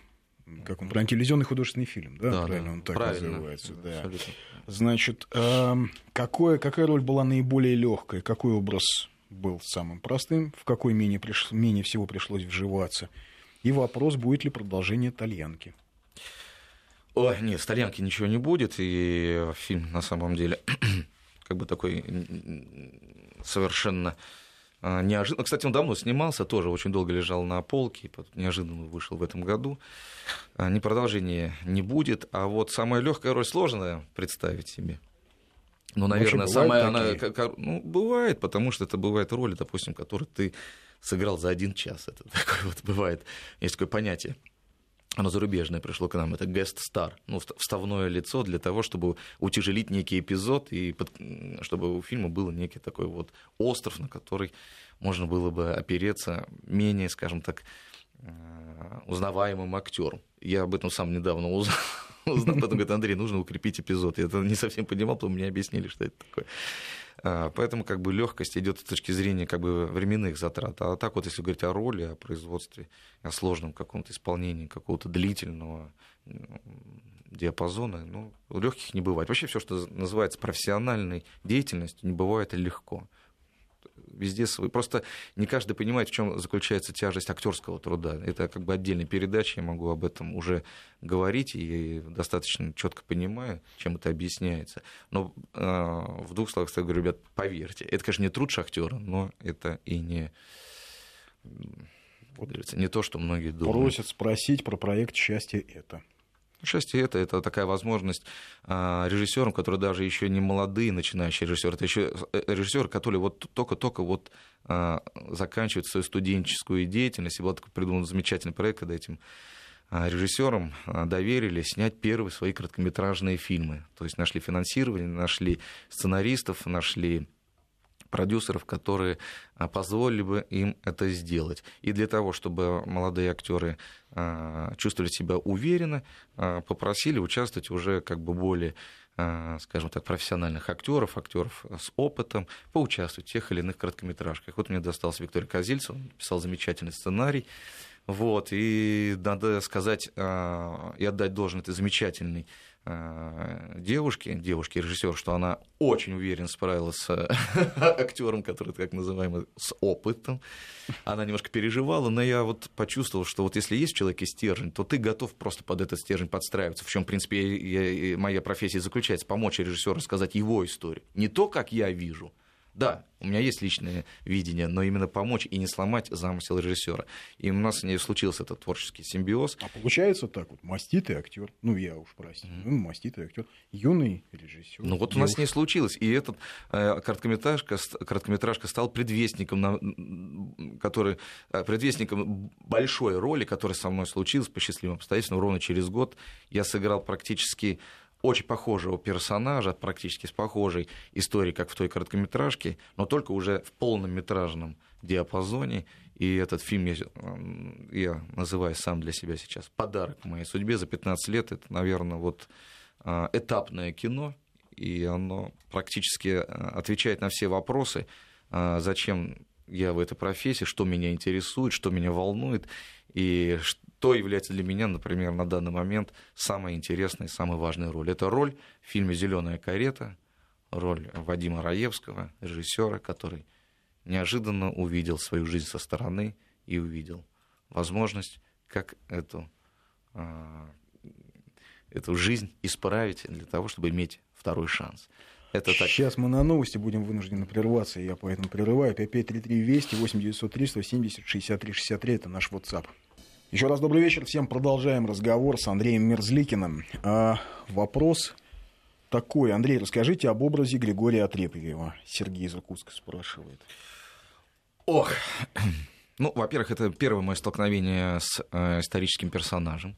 как он, про телевизионный художественный фильм, да, да правильно да, он так правильно, называется, да. Абсолютно. Значит, э, какое, какая роль была наиболее легкая, какой образ был самым простым, в какой менее, приш, менее всего пришлось вживаться, и вопрос, будет ли продолжение «Тальянки». Ой, нет, с Тальянки ничего не будет, и фильм на самом деле как бы такой совершенно а, неожиданно. Кстати, он давно снимался, тоже очень долго лежал на полке, неожиданно вышел в этом году. А, ни продолжения не будет, а вот самая легкая роль сложная представить себе. Ну, наверное, самая она, как, ну, бывает, потому что это бывает роли, допустим, которые ты сыграл за один час. Это такое вот бывает. Есть такое понятие оно зарубежное пришло к нам, это guest star, ну, вставное лицо для того, чтобы утяжелить некий эпизод, и под, чтобы у фильма был некий такой вот остров, на который можно было бы опереться менее, скажем так, э, узнаваемым актером. Я об этом сам недавно узнал. Потом говорит, Андрей, нужно укрепить эпизод. Я это не совсем понимал, потом мне объяснили, что это такое. А, поэтому как бы легкость идет с точки зрения как бы временных затрат. А так вот, если говорить о роли, о производстве, о сложном каком-то исполнении какого-то длительного диапазона, ну, легких не бывает. Вообще все, что называется профессиональной деятельностью, не бывает легко везде свой. Просто не каждый понимает, в чем заключается тяжесть актерского труда. Это как бы отдельная передача, я могу об этом уже говорить и достаточно четко понимаю, чем это объясняется. Но э, в двух словах я говорю, ребят, поверьте, это, конечно, не труд шахтера, но это и не вот, не то, что многие думают. Просят спросить про проект «Счастье это». Счастье это, это такая возможность а, режиссерам, которые даже еще не молодые начинающие режиссеры, это еще э, режиссеры, которые вот только-только вот а, заканчивают свою студенческую деятельность. И вот придуман замечательный проект, когда этим а, режиссерам доверили снять первые свои короткометражные фильмы. То есть нашли финансирование, нашли сценаристов, нашли продюсеров, которые а, позволили бы им это сделать. И для того, чтобы молодые актеры а, чувствовали себя уверенно, а, попросили участвовать уже как бы более скажем так, профессиональных актеров, актеров с опытом, поучаствовать в тех или иных короткометражках. Вот мне достался Виктория Козильцев, он писал замечательный сценарий. Вот, и надо сказать и отдать должен этой замечательной девушки, девушки режиссер, что она очень уверенно справилась с актером, который так называемый с опытом. Она немножко переживала, но я вот почувствовал, что вот если есть в человеке стержень, то ты готов просто под этот стержень подстраиваться. В чем, в принципе, я, я, моя профессия заключается помочь режиссеру рассказать его историю. Не то, как я вижу, Да, у меня есть личное видение, но именно помочь и не сломать замысел режиссера. И у нас не случился этот творческий симбиоз. А получается так вот, маститый актер, ну я уж прости, mm-hmm. ну, маститый актер, юный режиссер. Ну вот у нас не случилось, и этот э, короткометражка, короткометражка стал предвестником, на, который, э, предвестником большой роли, которая со мной случилась по счастливым обстоятельствам. Ровно через год я сыграл практически очень похожего персонажа, практически с похожей историей, как в той короткометражке, но только уже в полнометражном диапазоне. И этот фильм я, я называю сам для себя сейчас подарок моей судьбе за 15 лет. Это, наверное, вот а, этапное кино, и оно практически а, отвечает на все вопросы, зачем я в этой профессии, что меня интересует, что меня волнует, и что является для меня, например, на данный момент самой интересной, самой важной ролью. Это роль в фильме «Зеленая карета», роль Вадима Раевского, режиссера, который неожиданно увидел свою жизнь со стороны и увидел возможность, как эту, а, эту жизнь исправить для того, чтобы иметь второй шанс. Это так. Сейчас мы на новости будем вынуждены прерваться, я поэтому прерываю. 5533 Вести, 8903 170 63 63, это наш WhatsApp. Еще раз добрый вечер. Всем продолжаем разговор с Андреем Мерзликиным. А, вопрос такой. Андрей, расскажите об образе Григория Отрепьева. Сергей из Иркутска спрашивает. Ох, ну, во-первых, это первое мое столкновение с э, историческим персонажем.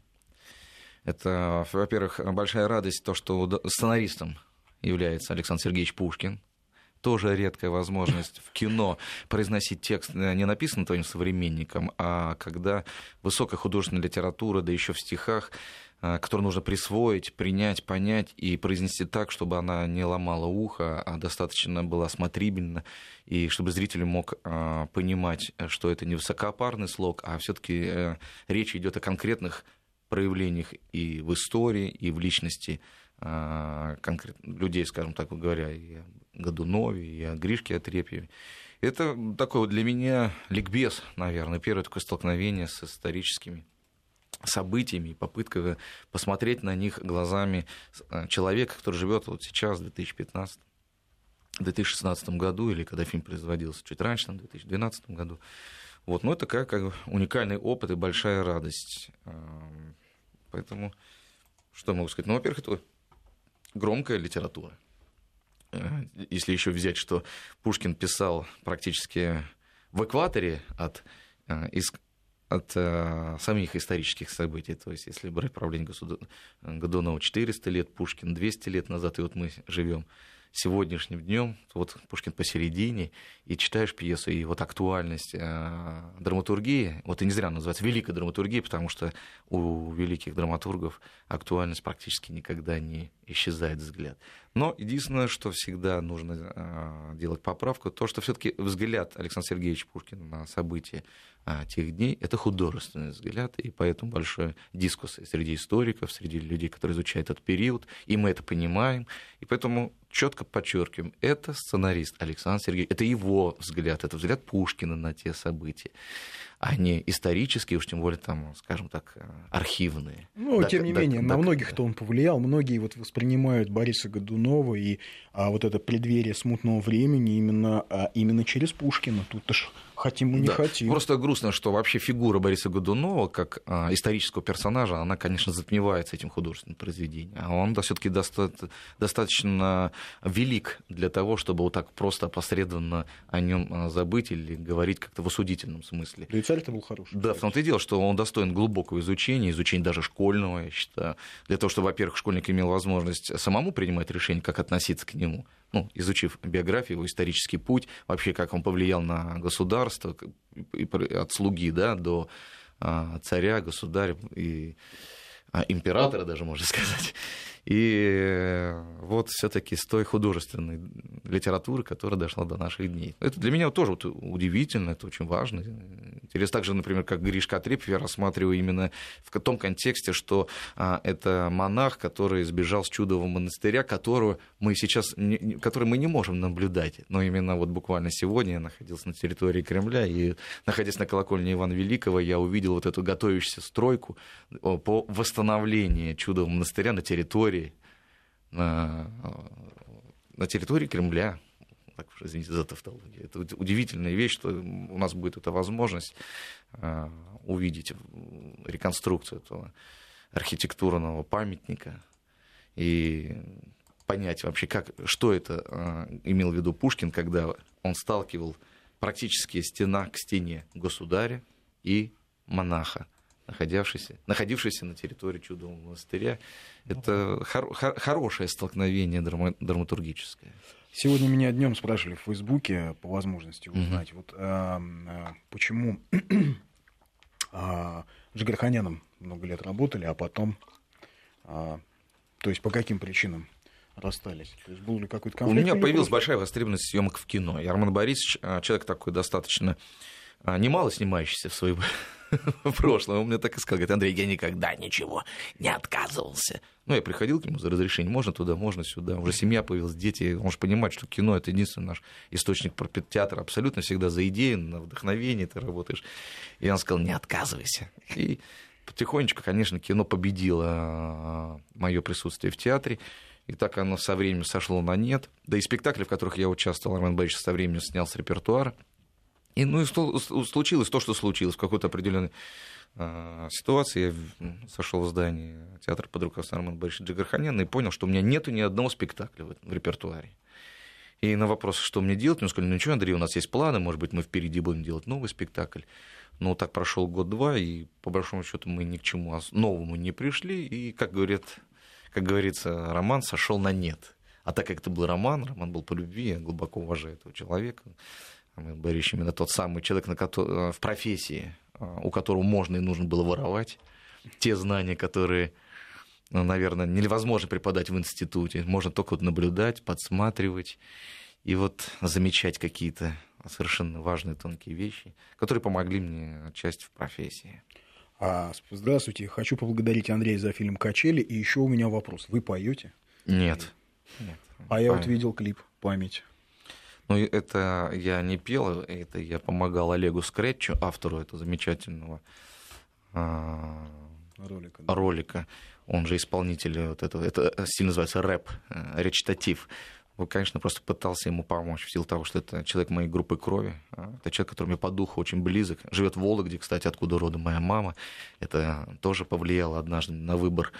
Это, во-первых, большая радость, то, что сценаристом является Александр Сергеевич Пушкин тоже редкая возможность в кино произносить текст э, не написанный твоим современником, а когда высокая художественная литература, да еще в стихах, э, которую нужно присвоить, принять, понять и произнести так, чтобы она не ломала ухо, а достаточно была смотрибельна, и чтобы зритель мог э, понимать, что это не высокопарный слог, а все-таки речь идет о конкретных проявлениях и в истории, и в личности конкрет... людей, скажем так говоря, и Годунове, и о Гришке Отрепьеве. Это такой для меня ликбез, наверное, первое такое столкновение с историческими событиями, попытка посмотреть на них глазами э, человека, который живет вот сейчас, в 2015 2016 году, или когда фильм производился чуть раньше, в 2012 году. Вот, но это как, как уникальный опыт и большая радость. Эм, поэтому, что могу сказать? Ну, во-первых, это громкая литература. Э, если еще взять, что Пушкин писал практически в экваторе от, э, от э, самих исторических событий. То есть, если брать правление Годунова 400 лет, Пушкин 200 лет назад, и вот мы живем сегодняшним днем, вот Пушкин посередине, и читаешь пьесу, и вот актуальность э, драматургии, вот и не зря называется великой драматургией, потому что у великих драматургов актуальность практически никогда не исчезает взгляд. Но единственное, что всегда нужно э, делать поправку, то, что все-таки взгляд Александра Сергеевича Пушкина на события э, тех дней это художественный взгляд, и поэтому большой дискус среди историков, среди людей, которые изучают этот период, и мы это понимаем, и поэтому четко подчеркиваем, это сценарист Александр Сергеевич, это его взгляд, это взгляд Пушкина на те события а не исторические, уж тем более там, скажем так, э, архивные. Ну, да, тем не да, менее, да, на да, многих-то он повлиял. Многие вот воспринимают Бориса Годунова и вот это преддверие смутного времени именно, а, именно через Пушкина. Тут аж хотим мы не да. хотим. Просто грустно, что вообще фигура Бориса Годунова как а, исторического персонажа, она, конечно, затмевается этим художественным произведением. А он да, все-таки доста- достаточно велик для того, чтобы вот так просто опосредованно о нем а, забыть или говорить как-то в осудительном смысле. Да и царь-то был хороший. Да, в том-то и дело, что он достоин глубокого изучения, изучения даже школьного, я считаю, для того, чтобы, во-первых, школьник имел возможность самому принимать решение, как относиться к нему, ну, изучив биографию, его исторический путь, вообще как он повлиял на государство, от слуги да, до а, царя, государя и а, императора даже, можно сказать. И э, вот все-таки с той художественной литературы, которая дошла до наших дней. Это для меня тоже вот удивительно, это очень важно. Интересно также, например, как Гришка Отрепьев я рассматриваю именно в том контексте, что а, это монах, который сбежал с чудового монастыря, которого мы сейчас, который мы не можем наблюдать. Но именно вот буквально сегодня я находился на территории Кремля, и находясь на колокольне Ивана Великого, я увидел вот эту готовящуюся стройку по восстановлению чудового монастыря на территории на территории Кремля, так извините за тавтологию. Это удивительная вещь, что у нас будет эта возможность э, увидеть реконструкцию этого архитектурного памятника и понять вообще, как, что это э, имел в виду Пушкин, когда он сталкивал практически стена к стене государя и монаха, находившийся, находившийся на территории чудового монастыря. Это хор- хор- хорошее столкновение драма- драматургическое. Сегодня меня днем спрашивали в Фейсбуке по возможности узнать, mm-hmm. вот а, а, почему а, Джигарханяном много лет работали, а потом, а, то есть по каким причинам расстались? То есть был ли какой-то конфликт? У меня появилась просто... большая востребованность съемок в кино. И Арман Борисович, а, человек такой достаточно немало снимающийся в своем прошлом, он мне так и сказал, говорит, Андрей, я никогда ничего не отказывался. Ну, я приходил к нему за разрешением, можно туда, можно сюда. Уже семья появилась, дети, он же понимает, что кино — это единственный наш источник театра, абсолютно всегда за идеи, на вдохновение ты работаешь. И он сказал, не отказывайся. И потихонечку, конечно, кино победило а, мое присутствие в театре. И так оно со временем сошло на нет. Да и спектакли, в которых я участвовал, Армен Борисович со временем снял с репертуара. И, ну, и случилось то, что случилось в какой-то определенной э, ситуации. Я сошел в здание театра под руководством Армана Борисовича Джигарханяна и понял, что у меня нету ни одного спектакля в, в репертуаре. И на вопрос, что мне делать, мне сказали, ну ничего, Андрей, у нас есть планы, может быть, мы впереди будем делать новый спектакль. Но так прошел год-два, и по большому счету мы ни к чему новому не пришли. И, как, говорит, как говорится, роман сошел на нет. А так как это был роман, роман был по любви, я глубоко уважаю этого человека. Борисович именно тот самый человек на который, в профессии, у которого можно и нужно было воровать те знания, которые, ну, наверное, невозможно преподать в институте. Можно только вот наблюдать, подсматривать и вот замечать какие-то совершенно важные тонкие вещи, которые помогли мне отчасти в профессии. А, здравствуйте, хочу поблагодарить Андрея за фильм «Качели». И еще у меня вопрос. Вы поете? Нет. Нет. А я вот видел клип «Память». Ну, это я не пел, это я помогал Олегу Скретчу, автору этого замечательного а, ролика. Да. ролика. Он же исполнитель вот этого, это сильно называется рэп, э, речитатив. Он, конечно, просто пытался ему помочь в силу того, что это человек моей группы крови. А, это человек, который мне по духу очень близок. Живет в Вологде, кстати, откуда родом моя мама. Это тоже повлияло однажды на выбор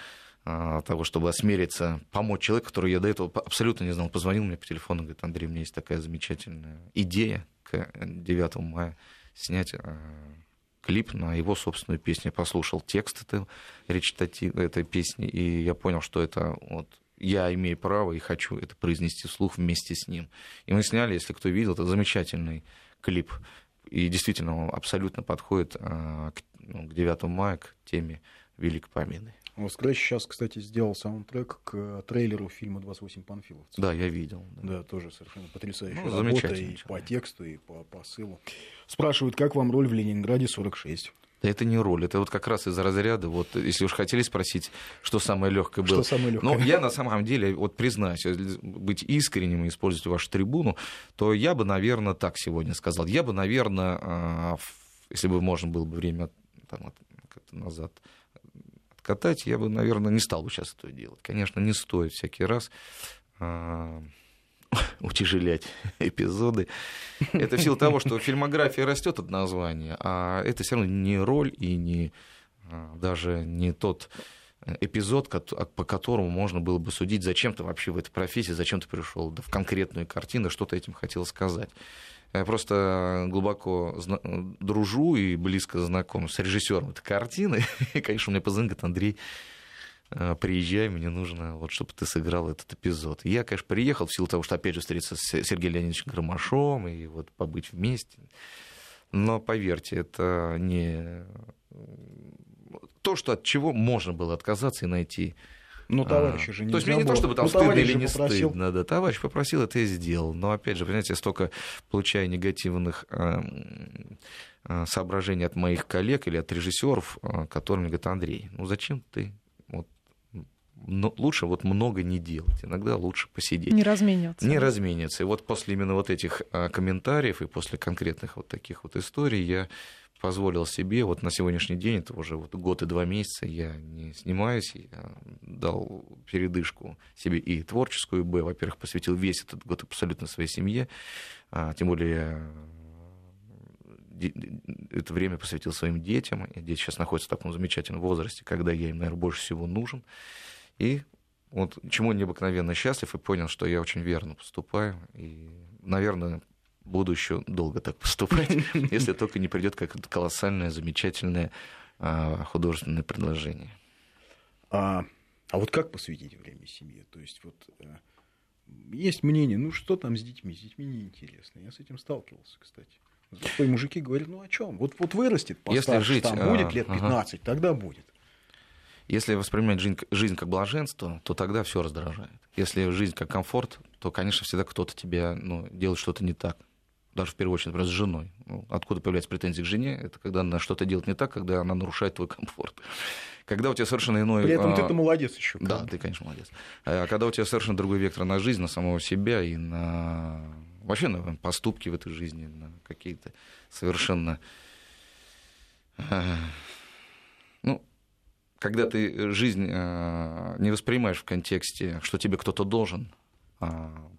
того, чтобы осмелиться, помочь человеку, который я до этого абсолютно не знал. Позвонил мне по телефону, говорит, Андрей, у меня есть такая замечательная идея к 9 мая снять а, клип на его собственную песню. Я послушал текст этой, речитатив, этой песни, и я понял, что это вот я имею право и хочу это произнести вслух вместе с ним. И мы сняли, если кто видел, это замечательный клип. И действительно, он абсолютно подходит а, к, ну, к 9 мая, к теме Великой Победы. Scratch сейчас, кстати, сделал саундтрек к трейлеру фильма «28 панфиловцев». Да, я видел. Да, да тоже совершенно потрясающая ну, работа и по тексту, и по посылу. Спрашивают, как вам роль в «Ленинграде 46»? Да это не роль, это вот как раз из разряда, вот если уж хотели спросить, что самое легкое было. Что самое легкое? Но я на самом деле, вот признаюсь, быть искренним и использовать вашу трибуну, то я бы, наверное, так сегодня сказал. Я бы, наверное, а, если бы можно было бы время там, назад катать, я бы, наверное, не стал бы сейчас это делать. Конечно, не стоит всякий раз э, утяжелять эпизоды. Это в силу того, что фильмография растет от названия, а это все равно не роль и не а, даже не тот эпизод, по которому можно было бы судить, зачем ты вообще в этой профессии, зачем ты пришел в конкретную картину, что ты этим хотел сказать. Я просто глубоко дружу и близко знаком с режиссером этой картины. И, конечно, мне позвонил, говорит, Андрей, э, приезжай, мне нужно, вот, чтобы ты сыграл этот эпизод. И я, конечно, приехал в силу того, что, опять же, встретиться с Сергеем Леонидовичем Громашом и вот побыть вместе. Но, поверьте, это не то, что от чего можно было отказаться и найти ну, товарищи же не То есть мне не то, чтобы там ну, стыдно или не попросил. стыдно, да, товарищ попросил, это я сделал. Но, опять же, понимаете, я столько получаю негативных эм, э, соображений от моих коллег или от режиссеров, которые мне говорят, Андрей, ну зачем ты но лучше вот много не делать, иногда лучше посидеть. Не размениваться. Не размениться. И вот после именно вот этих а, комментариев и после конкретных вот таких вот историй я позволил себе, вот на сегодняшний день, это уже вот год и два месяца, я не снимаюсь, я дал передышку себе и творческую, и, б, во-первых, посвятил весь этот год абсолютно своей семье, а, тем более это время посвятил своим детям. Дети сейчас находятся в таком замечательном возрасте, когда я им, наверное, больше всего нужен. И вот чему необыкновенно счастлив и понял, что я очень верно поступаю. И, наверное, буду еще долго так поступать, если только не придет какое-то колоссальное, замечательное а, художественное предложение. А, а вот как посвятить время семье? То есть вот э, есть мнение, ну что там с детьми? С детьми неинтересно. Я с этим сталкивался, кстати. Зато мужики говорят, ну о чем? Вот, вот вырастет, постарше, Если жить, там будет лет 15, ага. тогда будет. Если воспринимать жизнь, жизнь как блаженство, то тогда все раздражает. Если жизнь как комфорт, то, конечно, всегда кто-то тебя ну, делает что-то не так. Даже в первую очередь, например, с женой. Ну, откуда появляются претензии к жене? Это когда она что-то делает не так, когда она нарушает твой комфорт. Когда у тебя совершенно иной... При этом а... ты-то молодец еще. Да, ты, конечно, молодец. А когда у тебя совершенно другой вектор на жизнь, на самого себя и на вообще на поступки в этой жизни, на какие-то совершенно... Когда ты жизнь а, не воспринимаешь в контексте, что тебе кто-то должен, а,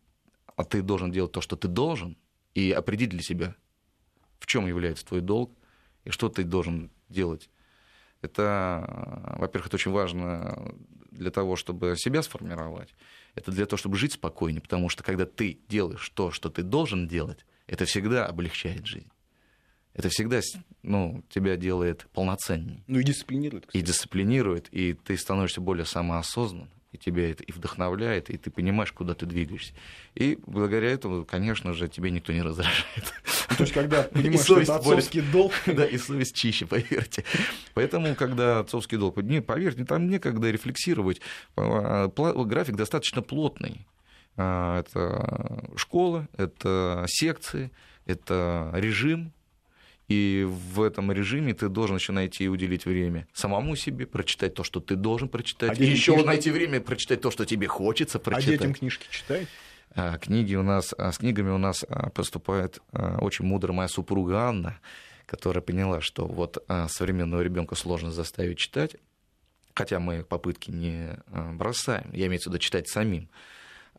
а ты должен делать то, что ты должен, и определить для себя, в чем является твой долг и что ты должен делать. Это, во-первых, это очень важно для того, чтобы себя сформировать. Это для того, чтобы жить спокойнее, потому что когда ты делаешь то, что ты должен делать, это всегда облегчает жизнь. Это всегда ну, тебя делает полноценнее. Ну и дисциплинирует. Кстати. И дисциплинирует, и ты становишься более самоосознанным и тебя это и вдохновляет, и ты понимаешь, куда ты двигаешься. И благодаря этому, конечно же, тебе никто не раздражает. Ну, то есть, когда понимаешь, что это отцовский более... долг... Да, и совесть чище, поверьте. Поэтому, когда отцовский долг... Не, поверьте, там некогда рефлексировать. А, график достаточно плотный. А, это школа, это секции, это режим, и в этом режиме ты должен еще найти и уделить время самому себе, прочитать то, что ты должен прочитать. А и еще книжки... найти время прочитать то, что тебе хочется прочитать. А детям книжки читай? А, книги у нас, а, с книгами у нас а, поступает очень мудрая моя супруга Анна, которая поняла, что вот современного ребенка сложно заставить читать, хотя мы попытки не бросаем, я имею в виду читать самим.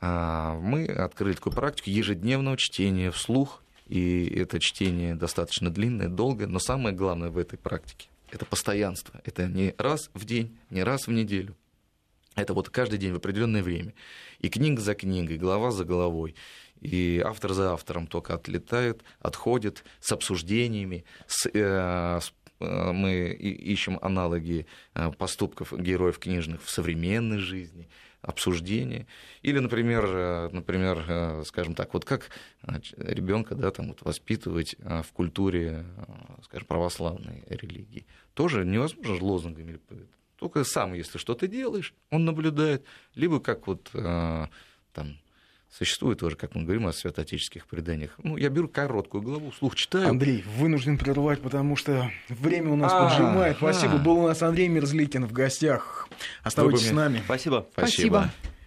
Мы открыли такую практику ежедневного чтения вслух и это чтение достаточно длинное, долгое, но самое главное в этой практике – это постоянство. Это не раз в день, не раз в неделю. Это вот каждый день в определенное время. И книга за книгой, глава за головой. И автор за автором только отлетает, отходит с обсуждениями, с, э, с э, мы ищем аналоги э, поступков героев книжных в современной жизни обсуждение. Или, например, э, например, э, скажем так, вот как ребенка да, там, вот воспитывать э, в культуре, скажем, православной религии. Тоже невозможно же лозунгами. Только сам, если что-то делаешь, он наблюдает. Либо как вот там Существует тоже, как мы говорим о святоотеческих преданиях. Ну, я беру короткую главу, слух читаю. Андрей, вынужден прервать, потому что время у нас а, поджимает. Спасибо. Был у нас Андрей Мерзликин в гостях. Оставайтесь с нами. Спасибо. Спасибо. Спасибо.